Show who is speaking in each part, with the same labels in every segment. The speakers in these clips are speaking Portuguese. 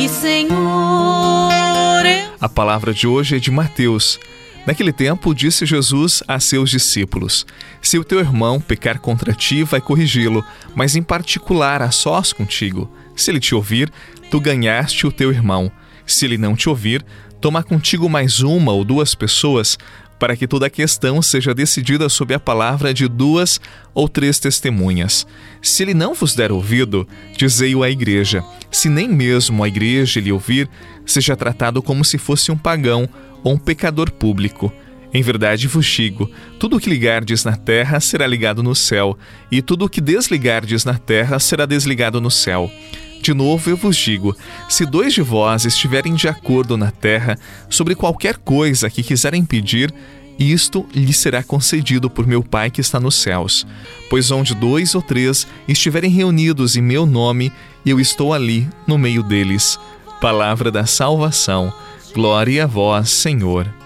Speaker 1: E Senhor.
Speaker 2: A palavra de hoje é de Mateus. Naquele tempo, disse Jesus a seus discípulos: Se o teu irmão pecar contra ti, vai corrigi-lo, mas em particular a sós contigo. Se ele te ouvir, tu ganhaste o teu irmão. Se ele não te ouvir, toma contigo mais uma ou duas pessoas, para que toda a questão seja decidida sob a palavra de duas ou três testemunhas. Se ele não vos der ouvido, dizei-o à igreja. Se nem mesmo a igreja lhe ouvir, seja tratado como se fosse um pagão ou um pecador público. Em verdade vos digo: tudo o que ligardes na terra será ligado no céu, e tudo o que desligardes na terra será desligado no céu. De novo eu vos digo: se dois de vós estiverem de acordo na terra sobre qualquer coisa que quiserem pedir, isto lhe será concedido por meu Pai que está nos céus. Pois onde dois ou três estiverem reunidos em meu nome, eu estou ali no meio deles. Palavra da salvação. Glória a vós, Senhor.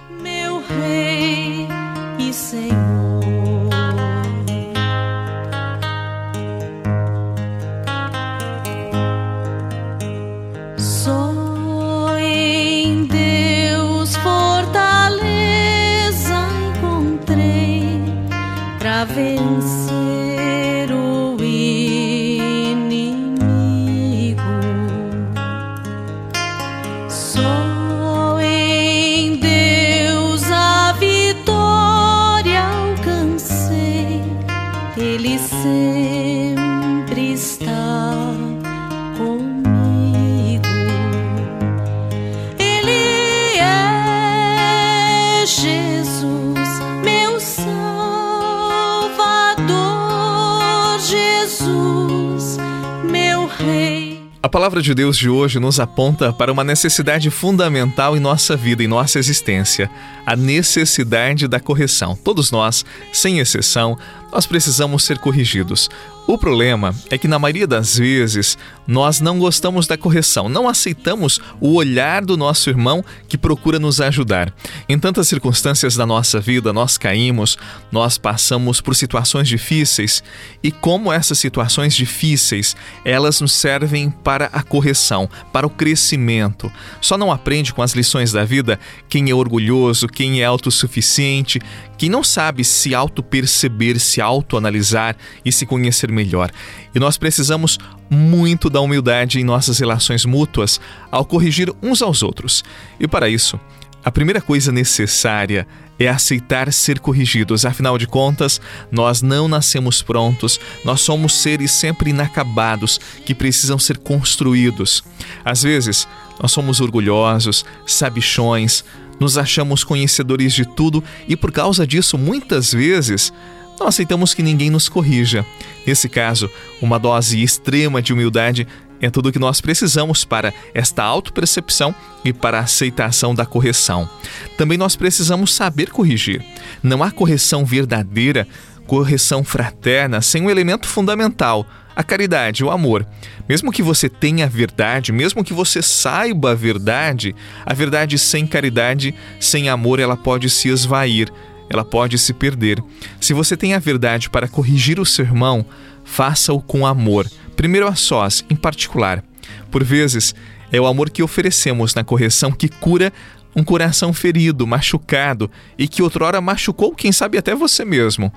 Speaker 2: Palavra de Deus de hoje nos aponta para uma necessidade fundamental em nossa vida, em nossa existência: a necessidade da correção. Todos nós, sem exceção, nós precisamos ser corrigidos. O problema é que, na maioria das vezes, nós não gostamos da correção, não aceitamos o olhar do nosso irmão que procura nos ajudar. Em tantas circunstâncias da nossa vida, nós caímos, nós passamos por situações difíceis e, como essas situações difíceis, elas nos servem para a correção, para o crescimento. Só não aprende com as lições da vida quem é orgulhoso, quem é autossuficiente, quem não sabe se auto-perceber, se auto-analisar e se conhecer melhor. E nós precisamos muito da humildade em nossas relações mútuas ao corrigir uns aos outros. E para isso, a primeira coisa necessária é aceitar ser corrigidos. Afinal de contas, nós não nascemos prontos, nós somos seres sempre inacabados que precisam ser construídos. Às vezes, nós somos orgulhosos, sabichões, nos achamos conhecedores de tudo e por causa disso, muitas vezes, não aceitamos que ninguém nos corrija. Nesse caso, uma dose extrema de humildade é tudo o que nós precisamos para esta autopercepção e para a aceitação da correção. Também nós precisamos saber corrigir. Não há correção verdadeira, correção fraterna sem um elemento fundamental, a caridade, o amor. Mesmo que você tenha a verdade, mesmo que você saiba a verdade, a verdade sem caridade, sem amor, ela pode se esvair, ela pode se perder. Se você tem a verdade para corrigir o seu irmão, faça-o com amor, primeiro a sós, em particular. Por vezes, é o amor que oferecemos na correção que cura um coração ferido, machucado e que outrora machucou, quem sabe até você mesmo.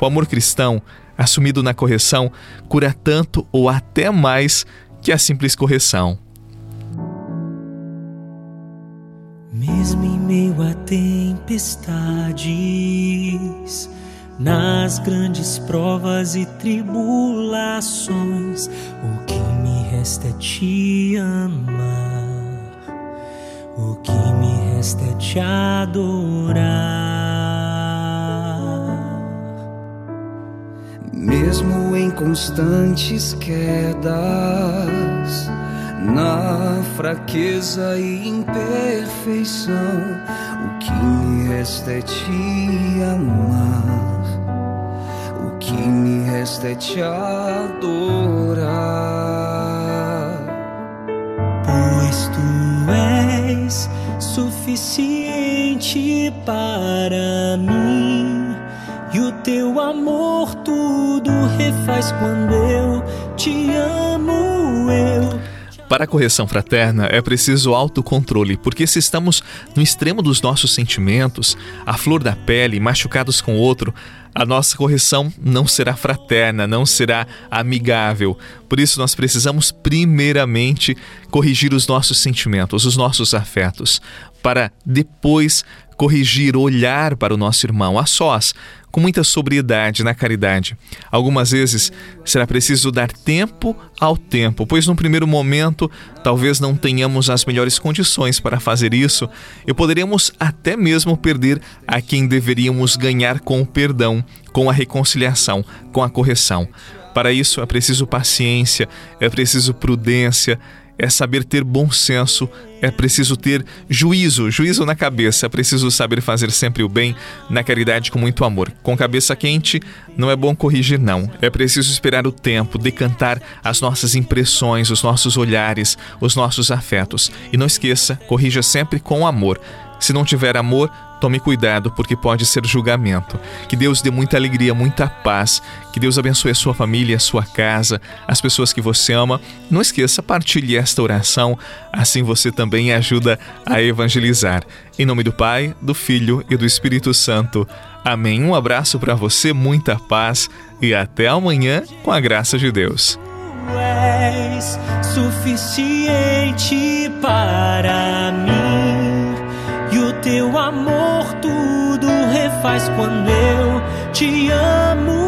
Speaker 2: O amor cristão assumido na correção, cura tanto ou até mais que a simples correção.
Speaker 3: Mesmo meio a tempestades, nas grandes provas e tribulações, o que me resta é te amar, o que me resta é te adorar.
Speaker 4: mesmo em constantes quedas, na fraqueza e imperfeição, o que me resta é te amar, o que me resta é te adorar.
Speaker 3: Pois tu és suficiente para mim e o teu amor tudo refaz quando eu te amo.
Speaker 2: Para a correção fraterna é preciso autocontrole, porque se estamos no extremo dos nossos sentimentos, à flor da pele, machucados com o outro, a nossa correção não será fraterna, não será amigável. Por isso, nós precisamos, primeiramente, corrigir os nossos sentimentos, os nossos afetos, para depois corrigir, olhar para o nosso irmão a sós, com muita sobriedade na caridade. Algumas vezes será preciso dar tempo ao tempo, pois no primeiro momento talvez não tenhamos as melhores condições para fazer isso e poderíamos até mesmo perder a quem deveríamos ganhar com o perdão, com a reconciliação, com a correção. Para isso é preciso paciência, é preciso prudência, é saber ter bom senso, é preciso ter juízo, juízo na cabeça, é preciso saber fazer sempre o bem na caridade com muito amor. Com cabeça quente, não é bom corrigir, não. É preciso esperar o tempo, decantar as nossas impressões, os nossos olhares, os nossos afetos. E não esqueça, corrija sempre com amor. Se não tiver amor, Tome cuidado, porque pode ser julgamento. Que Deus dê muita alegria, muita paz. Que Deus abençoe a sua família, a sua casa, as pessoas que você ama. Não esqueça, partilhe esta oração, assim você também ajuda a evangelizar. Em nome do Pai, do Filho e do Espírito Santo. Amém. Um abraço para você, muita paz e até amanhã com a graça de Deus.
Speaker 3: Tu és suficiente para mim teu amor tudo refaz quando eu te amo,